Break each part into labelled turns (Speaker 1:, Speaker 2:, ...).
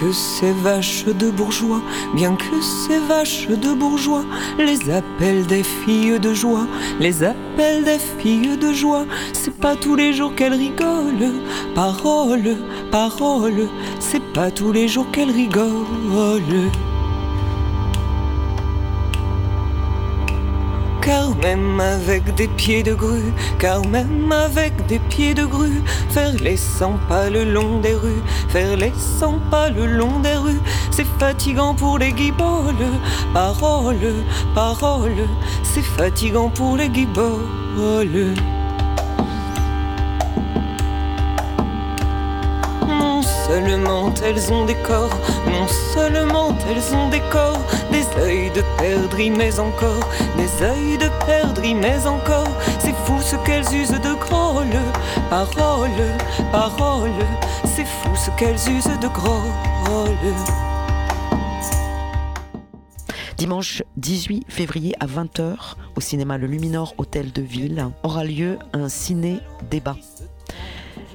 Speaker 1: que ces vaches de bourgeois, bien que ces vaches de bourgeois, les appellent des filles de joie, les appellent des filles de joie, c'est pas tous les jours qu'elles rigolent, parole, parole, c'est pas tous les jours qu'elles rigolent. Car même avec des pieds de grue, car même avec des pieds de grue, faire les 100 pas le long des rues, faire les 100 pas le long des rues, c'est fatigant pour les guiboles. Parole, parole, c'est fatigant pour les guiboles. Elles ont des corps, non seulement elles ont des corps, des œils de perdrix mais encore, des œils de perdrix mais encore, c'est fou ce qu'elles usent de grolle, parole, parole, c'est fou ce qu'elles usent de grolle.
Speaker 2: Dimanche 18 février à 20h, au cinéma Le Luminor Hôtel de Ville, aura lieu un ciné-débat.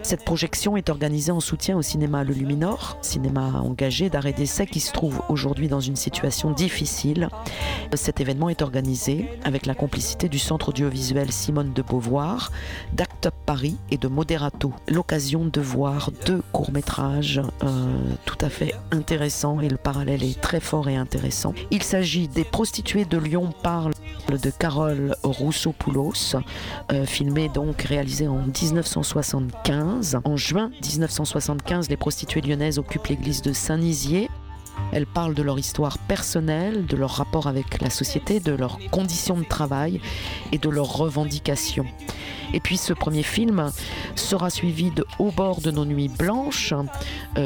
Speaker 2: Cette projection est organisée en soutien au cinéma Le Luminor, cinéma engagé d'arrêt d'essai qui se trouve aujourd'hui dans une situation difficile. Cet événement est organisé avec la complicité du Centre audiovisuel Simone de Beauvoir, d'Act Up Paris et de Moderato. L'occasion de voir deux courts-métrages euh, tout à fait intéressants et le parallèle est très fort et intéressant. Il s'agit des prostituées de Lyon parlent de Carole Rousseau-Poulos, euh, filmé donc réalisé en 1975. En juin 1975, les prostituées lyonnaises occupent l'église de Saint-Nizier. Elles parlent de leur histoire personnelle, de leur rapport avec la société, de leurs conditions de travail et de leurs revendications. Et puis ce premier film sera suivi de Au bord de nos nuits blanches,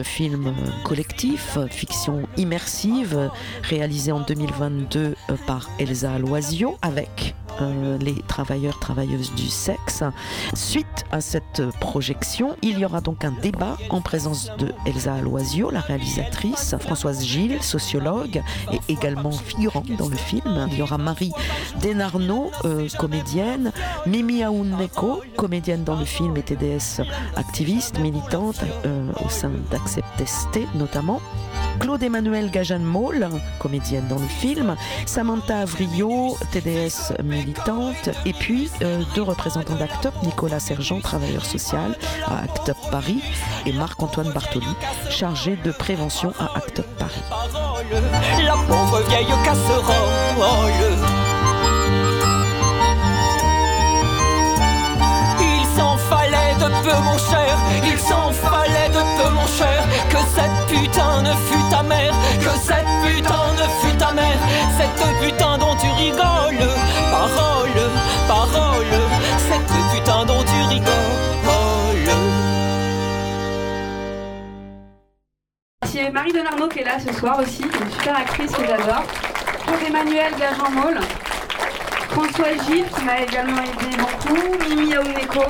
Speaker 2: film collectif, fiction immersive, réalisé en 2022 euh, par Elsa Loisio avec euh, les travailleurs, travailleuses du sexe. Suite à cette projection, il y aura donc un débat en présence de Elsa Loisio, la réalisatrice, Françoise Gilles, sociologue et également figurante dans le film. Il y aura Marie Denarno, euh, comédienne, Mimi Comédienne dans le film et TDS activiste, militante euh, au sein d'Accepteste notamment. Claude Emmanuel Gajan Maul, comédienne dans le film, Samantha Avrio, TDS militante, et puis euh, deux représentants d'Actop, Nicolas Sergent, travailleur social à Actop Paris, et Marc-Antoine Bartoli, chargé de prévention à Actop Paris.
Speaker 3: La pauvre vieille casserole. Mon cher, il s'en fallait de peu, mon cher, que cette putain ne fût ta mère, que cette putain ne fût ta mère, cette putain dont tu rigoles, parole, parole, cette putain dont tu rigoles.
Speaker 4: C'est Marie Denarno qui est là ce soir aussi, une super actrice que j'adore. Emmanuel Gajan Maul. François Gilles qui m'a également aidé beaucoup. Mimi Aouneko.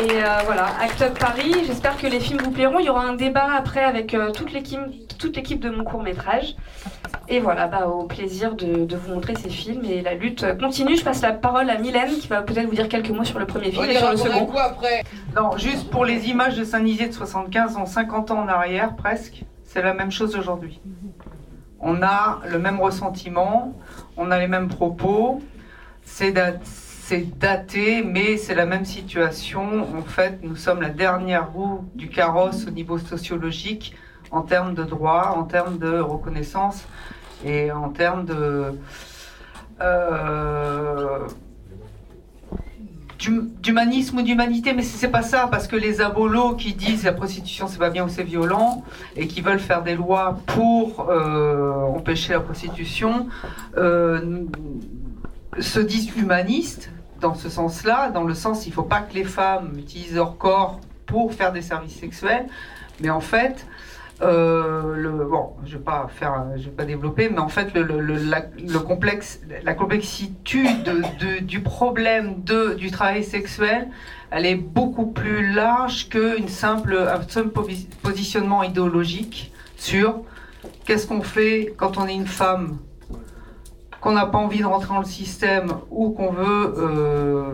Speaker 4: Et euh, voilà, Act Up Paris. J'espère que les films vous plairont. Il y aura un débat après avec euh, toute l'équipe toute l'équipe de mon court métrage. Et voilà, bah, au plaisir de, de vous montrer ces films. Et la lutte continue. Je passe la parole à Mylène qui va peut-être vous dire quelques mots sur le premier film et sur le second.
Speaker 5: Non, juste pour les images de Saint-Nizier de 75, en 50 ans en arrière presque, c'est la même chose aujourd'hui. On a le même ressentiment, on a les mêmes propos, c'est c'est daté, mais c'est la même situation. En fait, nous sommes la dernière roue du carrosse au niveau sociologique en termes de droits, en termes de reconnaissance et en termes de... euh, d'hum- d'humanisme ou d'humanité, mais c'est pas ça, parce que les abolos qui disent la prostitution c'est pas bien ou c'est violent, et qui veulent faire des lois pour euh, empêcher la prostitution, euh, se disent humanistes dans ce sens-là, dans le sens il faut pas que les femmes utilisent leur corps pour faire des services sexuels, mais en fait, euh, bon, je vais vais pas développer, mais en fait, le, la, le complexe, la de- du problème du travail sexuel, elle est beaucoup plus large qu'une simple, positionnement idéologique sur qu'est-ce qu'on fait quand on est une femme, qu'on n'a pas envie de rentrer dans le système ou qu'on veut euh,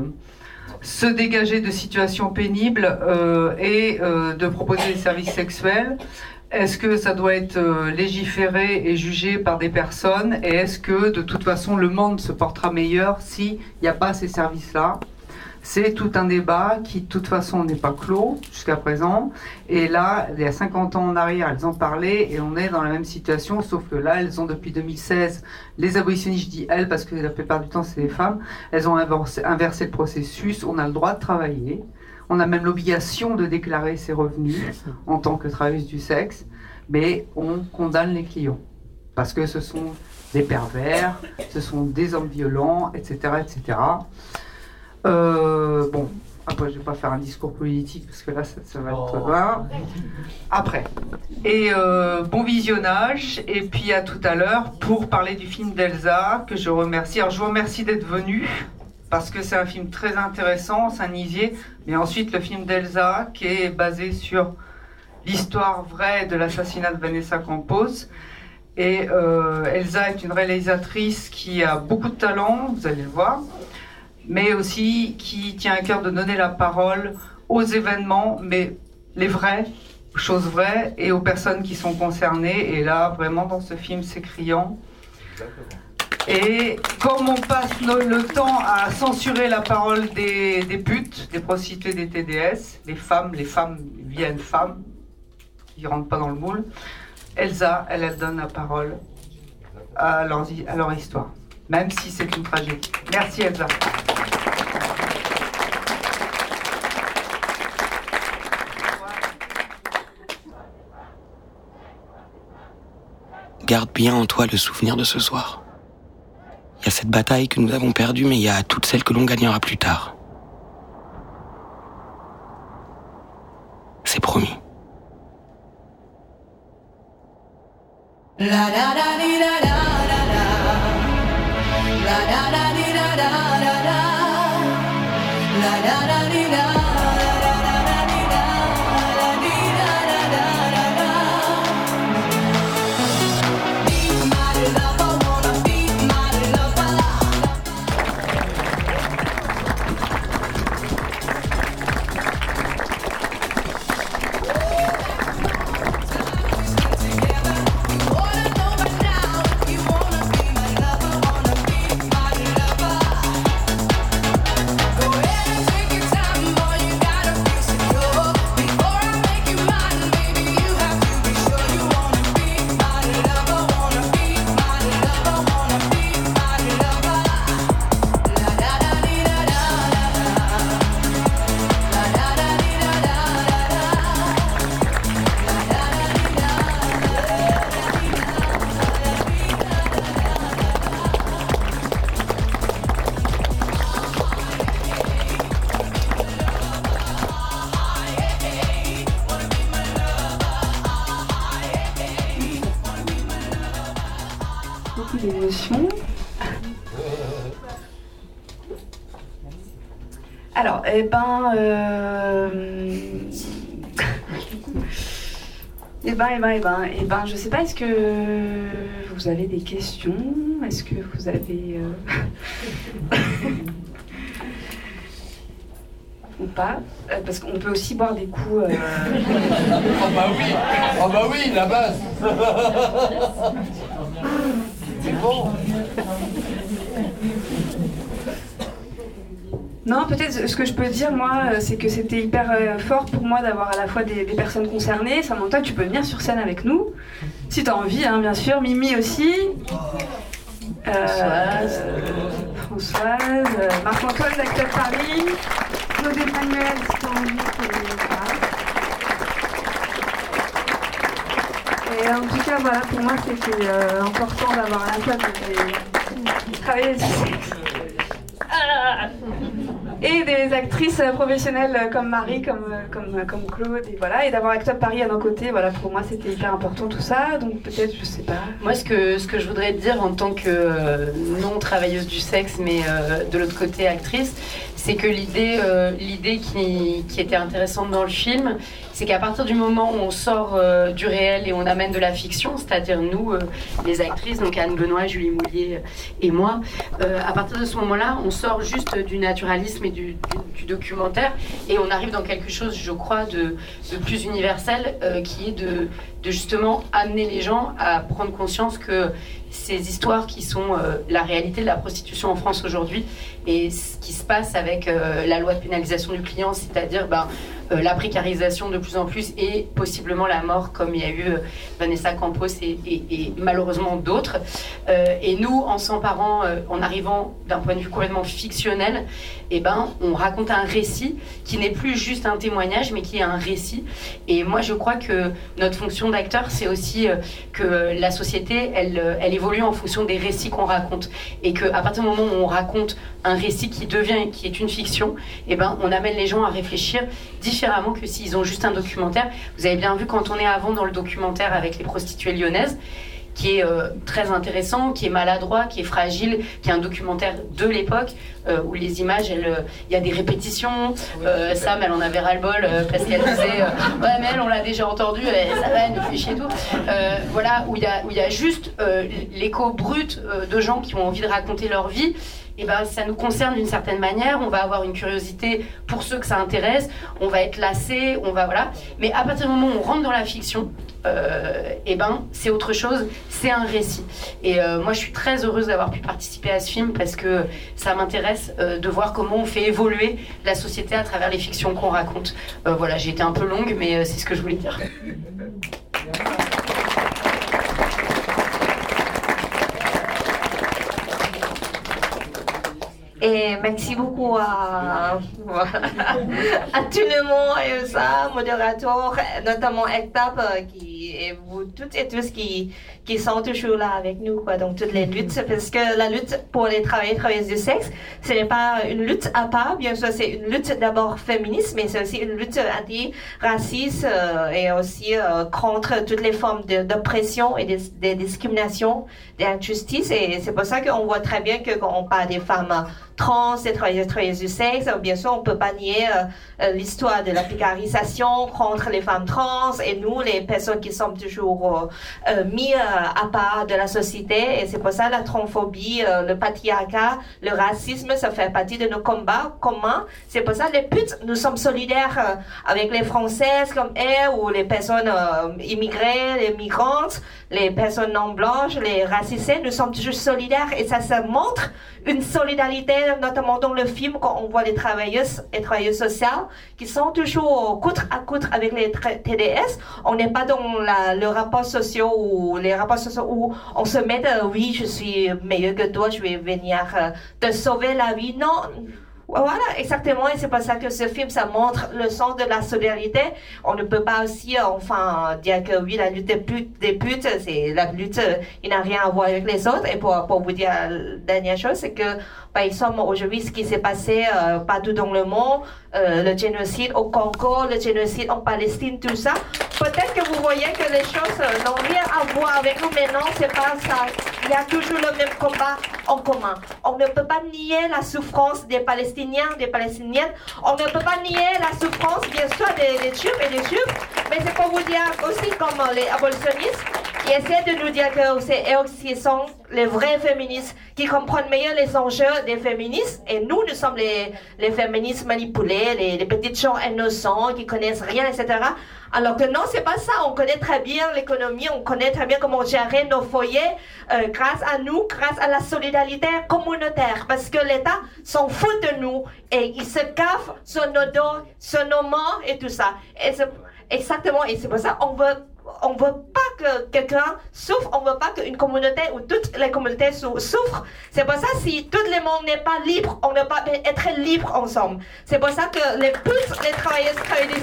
Speaker 5: se dégager de situations pénibles euh, et euh, de proposer des services sexuels. est-ce que ça doit être légiféré et jugé par des personnes? Et est-ce que de toute façon le monde se portera meilleur s'il n'y a pas ces services-là? C'est tout un débat qui de toute façon n'est pas clos jusqu'à présent. Et là, il y a 50 ans en arrière, elles en parlaient et on est dans la même situation, sauf que là, elles ont depuis 2016, les abolitionnistes, je dis elles parce que la plupart du temps c'est les femmes, elles ont inversé, inversé le processus, on a le droit de travailler. On a même l'obligation de déclarer ses revenus en tant que travailleuse du sexe, mais on condamne les clients parce que ce sont des pervers, ce sont des hommes violents, etc., etc. Euh, bon, après, je ne vais pas faire un discours politique parce que là, ça, va être loin. Après. Et euh, bon visionnage. Et puis à tout à l'heure pour parler du film d'Elsa que je remercie. Alors, je vous remercie d'être venu parce que c'est un film très intéressant, Saint-Nizier, mais ensuite le film d'Elsa, qui est basé sur l'histoire vraie de l'assassinat de Vanessa Campos. Et euh, Elsa est une réalisatrice qui a beaucoup de talent, vous allez le voir, mais aussi qui tient à cœur de donner la parole aux événements, mais les vraies, choses vraies, et aux personnes qui sont concernées. Et là, vraiment, dans ce film, c'est criant. Et comme on passe le temps à censurer la parole des, putes, des prostituées, des TDS, les femmes, les femmes viennent femmes, ils ne rentrent pas dans le moule, Elsa, elle, elle donne la parole à leur, à leur histoire, même si c'est une tragédie. Merci Elsa.
Speaker 6: Garde bien en toi le souvenir de ce soir. Il y a cette bataille que nous avons perdue, mais il y a toutes celles que l'on gagnera plus tard. C'est promis.
Speaker 4: Eh ben, euh... eh ben, eh ben, eh ben, eh ben, je sais pas, est-ce que vous avez des questions? Est-ce que vous avez... Euh, ou pas? Euh, Parce qu'on peut aussi boire des coups...
Speaker 7: Oh bah oui Oh bah oui, la base
Speaker 4: Non, peut-être ce que je peux dire, moi, euh, c'est que c'était hyper euh, fort pour moi d'avoir à la fois des, personnes concernées. Samantha, tu peux venir sur scène avec nous, si tu as envie, hein, bien sûr. Mimi aussi. Françoise. Françoise. Marc-Antoine d'Acteur Paris. Claude Emmanuel, si tu as envie. En tout cas, voilà, pour moi, c'était euh, important d'avoir un la de travailler et des actrices professionnelles comme Marie, comme, comme, comme Claude, et voilà, et d'avoir Acteur Paris à nos côtés, voilà, pour moi c'était hyper important tout ça, donc peut-être, je sais pas.
Speaker 8: Moi, ce que, ce que je voudrais dire en tant que euh, non travailleuse du sexe, mais euh, de l'autre côté actrice, c'est que l'idée, euh, qui, était intéressante dans le film, c'est qu'à partir du moment où on sort euh, du réel et on amène de la fiction, c'est-à-dire nous, euh, les actrices, donc Anne Benoît, Julie Moulier et moi, à partir de ce moment-là, on sort juste du naturalisme et du, documentaire et on arrive dans quelque chose, je crois, de, plus universel, qui est de justement amener les gens à prendre conscience que ces histoires qui sont la réalité de la prostitution en France aujourd'hui et ce qui se passe avec euh, la loi de pénalisation du client, c'est-à-dire ben, euh, la précarisation de plus en plus et possiblement la mort, comme il y a eu euh, Vanessa Campos et, malheureusement d'autres. et nous, en s'emparant, en arrivant d'un point de vue complètement fictionnel, eh ben, on raconte un récit qui n'est plus juste un témoignage, mais qui est un récit. Et moi, je crois que notre fonction d'acteur, c'est aussi que la société, elle, elle évolue en fonction des récits qu'on raconte. Et qu'à partir du moment où on raconte un récit qui devient, qui est une fiction, eh ben, on amène les gens à réfléchir différemment que s'ils ont juste un documentaire. Vous avez bien vu quand on est avant dans le documentaire avec les prostituées lyonnaises, qui est euh, très intéressant, qui est maladroit, qui est fragile, qui est un documentaire de l'époque euh, où les images, euh, il y a des répétitions. Sam, elle en avait ras-le-bol parce qu'elle disait Ouais, mais elle, on l'a déjà entendu, ça va, elle nous fait chier tout. voilà, où il y y a juste l'écho brut de gens qui ont envie de raconter leur vie eh ben, ça nous concerne d'une certaine manière. On va avoir une curiosité pour ceux que ça intéresse. On va être lassé, on va voilà. Mais à partir du moment où on rentre dans la fiction, euh, eh ben, c'est autre chose. C'est un récit. Et euh, moi, je suis très heureuse d'avoir pu participer à ce film parce que ça m'intéresse euh, de voir comment on fait évoluer la société à travers les fictions qu'on raconte. voilà, j'ai été un peu longue, mais c'est ce que je voulais dire.
Speaker 9: Et merci beaucoup à, tout le monde, et ça, modérateur, notamment Ektap, qui, et vous toutes et tous qui, qui sont toujours là avec nous, quoi, donc toutes les luttes, parce que la lutte pour les travailleurs et travailleuses du sexe, ce n'est pas une lutte à part, bien sûr, c'est une lutte d'abord féministe, mais c'est aussi une lutte anti-raciste euh, et aussi euh, contre toutes les formes d'oppression et des, des discriminations, d'injustice, et c'est pour ça qu'on voit très bien que quand on parle des femmes trans et travailleuses du sexe. Bien sûr, on peut pas nier euh, euh, l'histoire de la picarisation contre les femmes trans et nous, les personnes qui sommes toujours euh, mis à part de la société. Et c'est pour ça la transphobie, le patriarcat, le racisme, ça fait partie de nos combats communs. C'est pour ça les putes, nous sommes solidaires avec les Françaises comme elles ou les personnes immigrées, les migrantes, les personnes non blanches, les racisées. Nous sommes toujours solidaires et ça se montre une solidarité, notamment dans le film, quand on voit les travailleuses et travailleuses sociales qui sont toujours côte à côte avec les TDS. On n'est pas dans la, le rapport social ou les rapports sociaux où on se met, euh, oui, je suis meilleur que toi, je vais venir euh, te sauver la vie. Non, voilà, exactement. Et c'est pour ça que ce film, ça montre le sens de la solidarité. On ne peut pas aussi, enfin, dire que oui, la lutte des putes, c'est la lutte, il n'a rien à voir avec les autres. Et pour, pour vous dire la dernière chose, c'est que, par exemple, aujourd'hui, ce qui s'est passé euh, partout dans le monde, euh, le génocide au Congo, le génocide en Palestine, tout ça, peut-être que vous voyez que les choses euh, n'ont rien à voir avec nous, mais non, c'est pas ça. Il y a toujours le même combat en commun. On ne peut pas nier la souffrance des Palestiniens, On ne peut pas nier la souffrance, bien sûr, des, des et des Juifs. Mais c'est pour vous dire aussi, comme les abolitionnistes, essaient de nous dire que c'est eux qui sont les vrais féministes, qui comprennent mieux les enjeux des féministes. Et nous, nous sommes les, les féministes manipulés, les, les petites gens innocents qui connaissent rien, etc. Alors que non, c'est pas ça. On connaît très bien l'économie, on connaît très bien comment gérer nos foyers euh, grâce à nous, grâce à la solidarité communautaire. Parce que l'État s'en fout de nous et il se caffe sur nos dos, sur nos morts et tout ça. Et exactement, et c'est pour ça on veut on veut pas que quelqu'un souffre, on veut pas qu'une communauté ou toutes les communautés souffrent. C'est pour ça si tout le monde n'est pas libre, on ne peut pas être libre ensemble. C'est pour ça que les putes, les travailleuses travailleuses,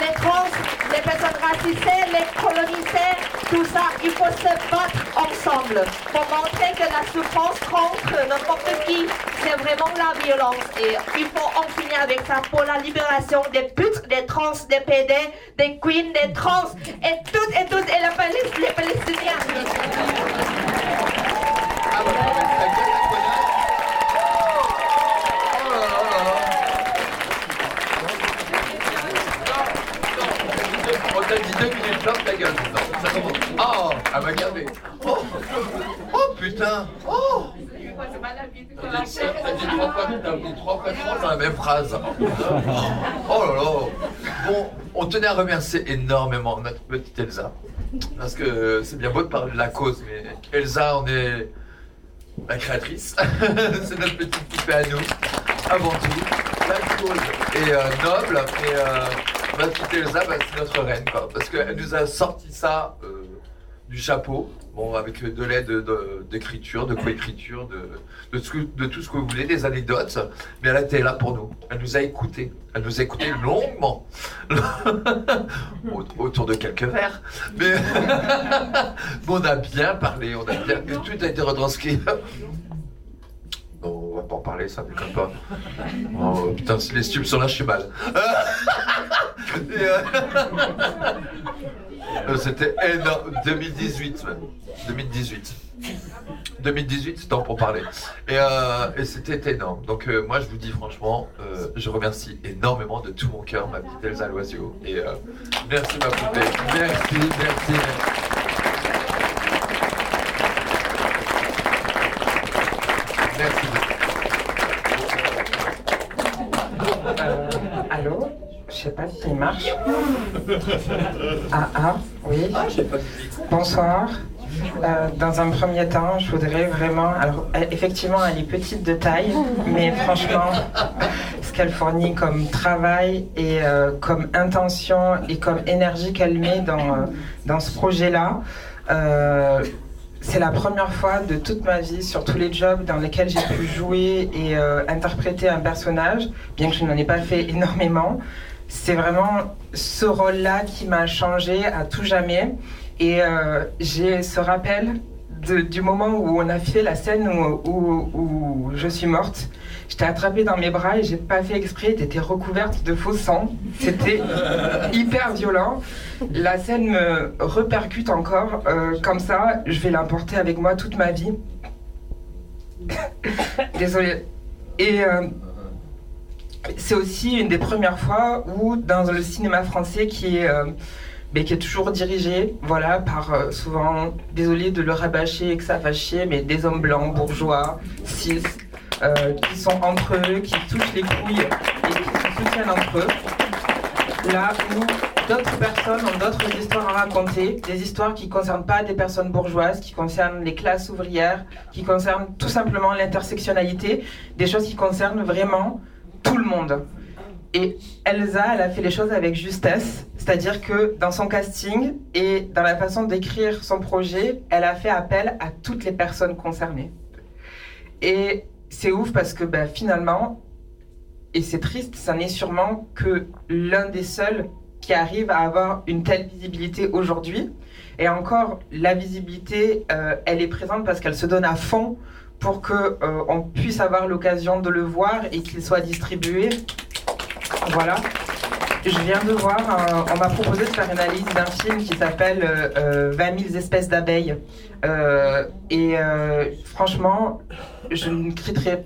Speaker 9: les trans, les personnes racisées, les colonisés, tout ça, il faut se battre ensemble pour montrer que la souffrance contre n'importe qui, c'est vraiment la violence. Et il faut en finir avec ça pour la libération des putes, des trans, des PD, des queens, des trans et toutes et tous et la Palestine, les Palestiniens.
Speaker 10: On t'a dit deux minutes, ta gueule. Oh, ah bah regardez. Oh, putain. Oh. Dit trois fois trois la même phrase. Oh là là. On tenait à remercier énormément notre petite Elsa. Parce que c'est bien beau de parler de la cause, mais Elsa, on est la créatrice. c'est notre petite poupée à nous, avant tout. La cause est euh, noble, et euh, petite Elsa, bah, c'est notre reine, quoi. Parce qu'elle nous a sorti ça euh, du chapeau, bon, avec de l'aide de- d'écriture, de coécriture, de, de, tout- de tout ce que vous voulez, des anecdotes. Mais elle était là pour nous. Elle nous a écoutés. Elle nous a écoutés longuement. Au- Autour de quelques verres. Mais on a bien parlé, on a bien. Tout a été retranscrit. Non, on va pas en parler, ça déconne pas. Oh putain, si les stupes sont là, je suis mal. Et, euh, C'était énorme. 2018 même. 2018. 2018, c'est temps pour parler. Et, euh, c'était énorme. Donc euh, moi je vous dis franchement, euh, je remercie énormément de tout mon cœur ma petite Elsa Loisio. Et euh, merci ma poupée. Merci, merci, merci.
Speaker 11: Allô? Je sais pas s'il marche. Ah ah, oui. Bonsoir. Euh, dans un premier temps, je voudrais vraiment. Alors, elle- effectivement, elle est petite de taille, mais franchement, ce qu'elle fournit comme travail et euh, comme intention et comme énergie qu'elle met dans, euh, dans ce projet-là, euh, c'est la première fois de toute ma vie, sur tous les jobs dans lesquels j'ai pu jouer et euh, interpréter un personnage, bien que je n'en ai pas fait énormément. C'est vraiment ce rôle-là qui m'a changé à tout jamais. Et euh, j'ai ce rappel de- du moment où on a fait la scène où, où- où je suis morte. J'étais attrapée dans mes bras et j'ai pas fait exprès, t'étais recouverte de faux sang. C'était hyper violent. La scène me repercute encore euh, comme ça. Je vais l'emporter avec moi toute ma vie. Désolée. Et euh, c'est aussi une des premières fois où, dans le cinéma français qui est, euh, mais qui est toujours dirigé voilà, par euh, souvent, désolé de le rabâcher et que ça fasse chier, mais des hommes blancs, bourgeois, cis, euh, qui sont entre eux, qui touchent les couilles et qui se soutiennent entre eux. Là où d'autres personnes ont d'autres histoires à raconter, des histoires qui ne concernent pas des personnes bourgeoises, qui concernent les classes ouvrières, qui concernent tout simplement l'intersectionnalité, des choses qui concernent vraiment tout le monde. Et Elsa, elle a fait les choses avec justesse, c'est-à-dire que dans son casting et dans la façon d'écrire son projet, elle a fait appel à toutes les personnes concernées. Et c'est ouf parce que ben, finalement, et c'est triste, ça n'est sûrement que l'un des seuls qui arrive à avoir une telle visibilité aujourd'hui. Et encore, la visibilité, euh, elle est présente parce qu'elle se donne à fond pour que euh, on puisse avoir l'occasion de le voir et qu'il soit distribué. Voilà. Je viens de voir, un- on m'a proposé de faire une analyse d'un film qui s'appelle euh, euh, 20 000 espèces d'abeilles. Euh, et euh, franchement, je ne, critiquerai,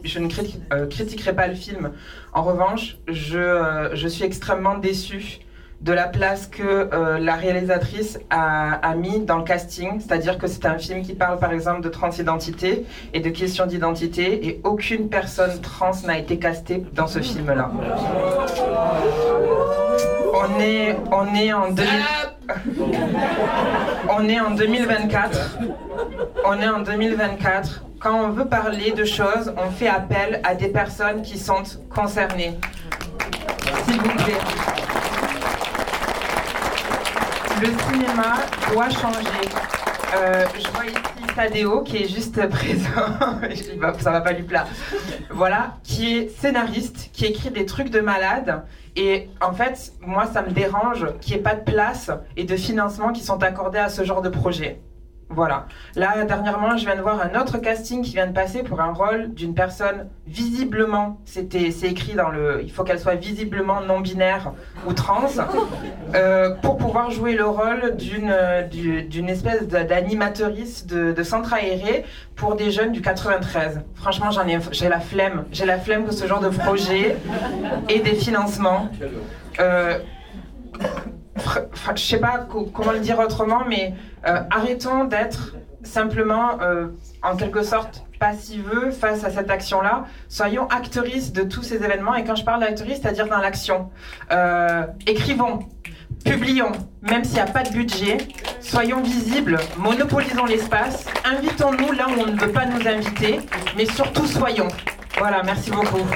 Speaker 11: euh, pas le film. En revanche, je, euh, je suis extrêmement déçue de la place que euh, la réalisatrice a, a mis dans le casting, c'est-à-dire que c'est un film qui parle par exemple de transidentité et de questions d'identité, et aucune personne trans n'a été castée dans ce film-là. On est, on est en 2000 on est en 2024. On est en 2024. Quand on veut parler de choses, on fait appel à des personnes qui sont concernées. S'il vous plaît. Le cinéma doit changer. Euh, je vois ici Tadeo qui est juste présent, ça va pas lui plaire. Voilà, qui est scénariste, qui écrit des trucs de malade. Et en fait, moi, ça me dérange qu'il n'y ait pas de place et de financement qui sont accordés à ce genre de projet. Voilà. Là, dernièrement, je viens de voir un autre casting qui vient de passer pour un rôle d'une personne visiblement, c'était, c'est écrit dans le, il faut qu'elle soit visiblement non binaire ou trans, euh, pour pouvoir jouer le rôle d'une, euh, du- d'une espèce d'animatrice de, de centre aéré pour des jeunes du 93. Franchement, j'en ai, j'ai la flemme. J'ai la flemme que ce genre de projet ait des financements. Euh, je sais pas comment le dire autrement, mais arrêtons d'être simplement, en quelque sorte, passiveux face à cette action-là. Soyons actrices de tous ces événements. Et quand je parle d'actrices, c'est-à-dire dans l'action. écrivons, Publions, même s'il n'y a pas de budget, soyons visibles, monopolisons l'espace, invitons-nous là où on ne veut pas nous inviter, mais surtout soyons. Voilà, merci beaucoup.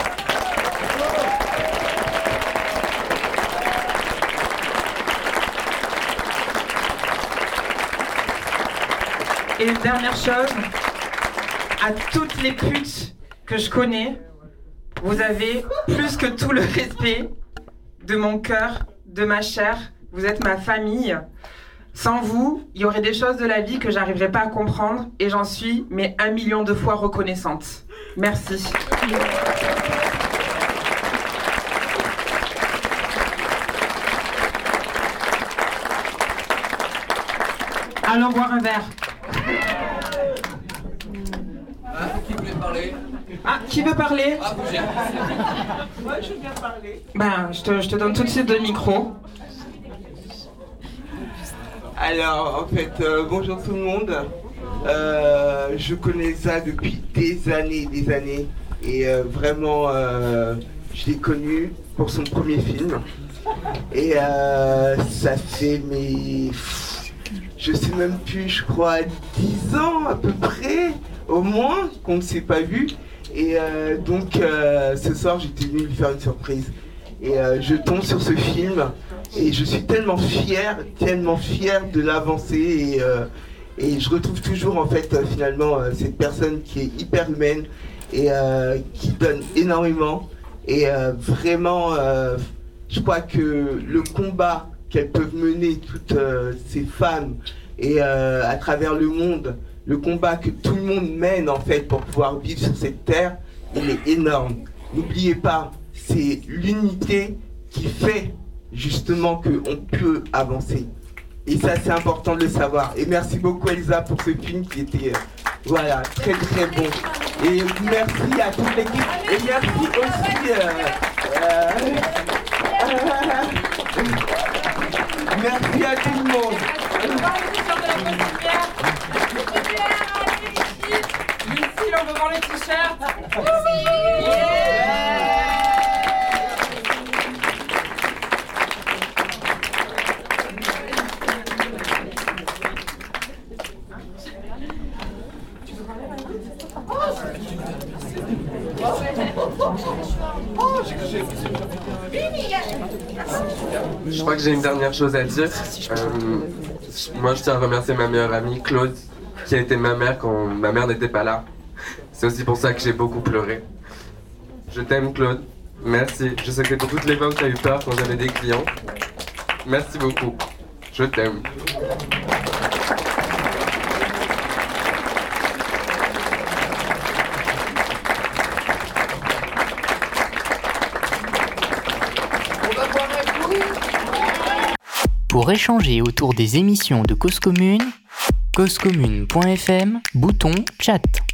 Speaker 11: Et dernière chose, à toutes les putes que je connais, vous avez plus que tout le respect de mon cœur, de ma chair, vous êtes ma famille. Sans vous, il y aurait des choses de la vie que j'arriverais pas à comprendre et j'en suis mais un million de fois reconnaissante. Merci. Allons boire un verre.
Speaker 7: Ah, qui veut parler
Speaker 11: Ah, qui veut parler
Speaker 7: Ah,
Speaker 11: Moi, je veux bien parler. Ben, je te, je te donne tout de suite le micro.
Speaker 12: Alors, en fait, euh, bonjour tout le monde. Euh, je connais ça depuis des années, des années. Et euh, vraiment, je l'ai connu pour son premier film. Et ça fait, mais. Je sais même plus, je crois, 10 ans à peu près, au moins, qu'on ne s'est pas vu. Et donc, ce soir, j'étais venu lui faire une surprise. Et je tombe sur ce film. Et je suis tellement fier, tellement fier de l'avancer et, euh, je retrouve toujours en fait euh, finalement euh, cette personne qui est hyper humaine et qui donne énormément. Et vraiment, je crois que le combat qu'elles peuvent mener toutes ces femmes et à travers le monde, le combat que tout le monde mène en fait pour pouvoir vivre sur cette terre, il est énorme. N'oubliez pas, c'est l'unité qui fait justement qu'on peut avancer. Et ça, c'est important de le savoir. Et merci beaucoup, Elsa, pour ce film qui était euh, voilà, très très bon. Et merci à toute l'équipe. Et merci aussi. Euh, euh, merci à tout le monde.
Speaker 11: Lucille, on veut voir les t-shirts.
Speaker 13: J'ai une dernière chose à dire. Euh, moi, je tiens à remercier ma meilleure amie, Claude, qui a été ma mère quand ma mère n'était pas là. C'est aussi pour ça que j'ai beaucoup pleuré. Je t'aime, Claude. Merci. Je sais que pour toutes les fois où tu as eu peur quand j'avais des clients. Merci beaucoup. Je t'aime.
Speaker 14: Pour échanger autour des émissions de Cause Commune, causecommune.fm, bouton chat.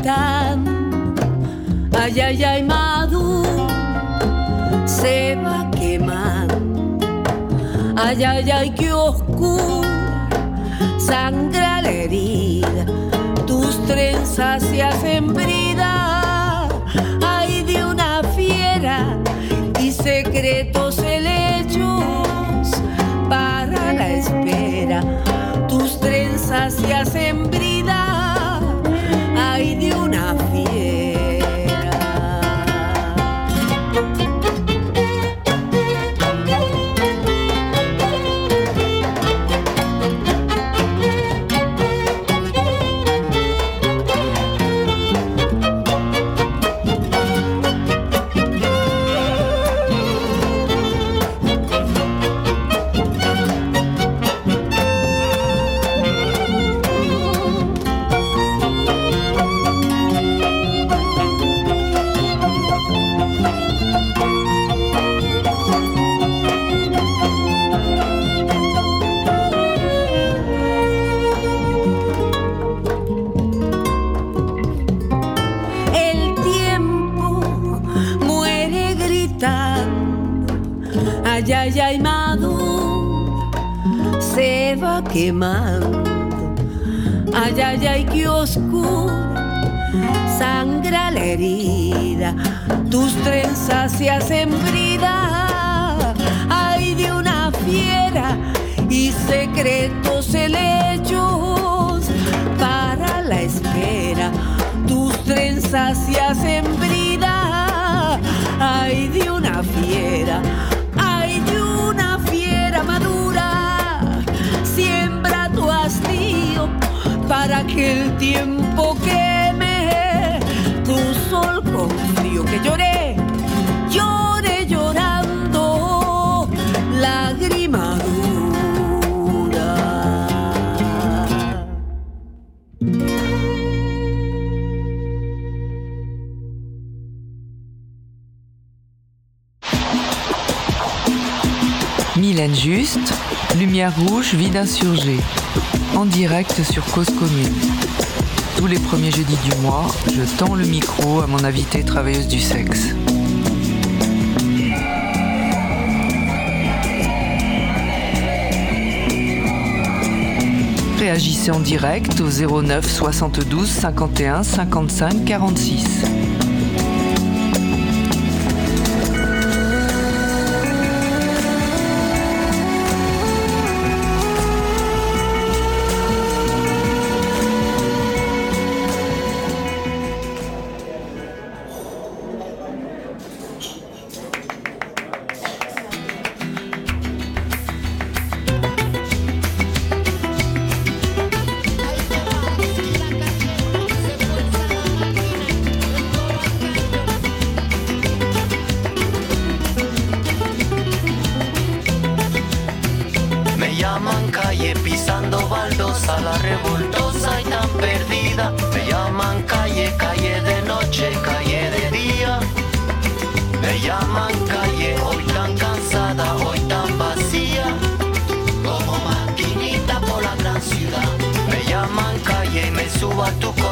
Speaker 15: capitán, ay, ay, ay, Maduro se va a quemar. Ay, ay, ay, qué oscuro, sangra la herida, tus trenzas se hacen brida, ay, de una fiera y secretos helechos para la espera, tus trenzas se hacen brida. hay de un trenzas se hacen brida, ay, de una fiera y secretos helechos para la espera, tus trenzas se hacen brida, ay, de una fiera
Speaker 16: Lumière rouge, vide insurgé en direct sur Cause Commune. Tous les premiers jeudis du mois, je tends le micro à mon invité travailleuse du sexe. Réagissez en direct au 09 72 51 55 46.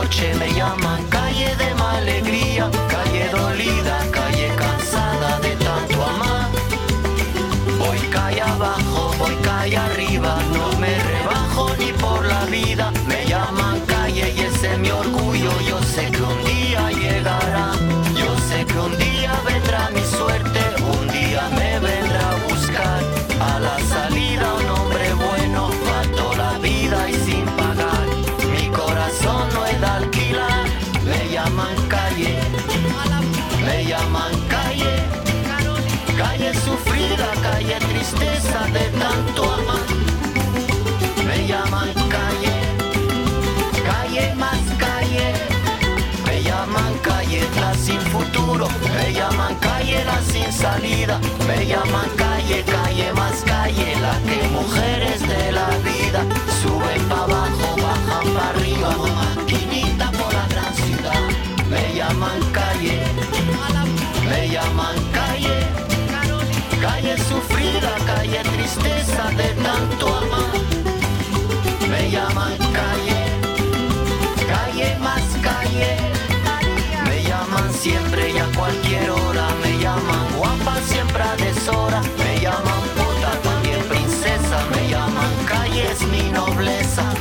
Speaker 17: noche me llaman calle de male. Me llaman calle la sin salida, me llaman calle, calle más calle la cualquier hora, me llaman guapa siempre a deshora, me llaman puta también princesa, me llaman calle es mi nobleza.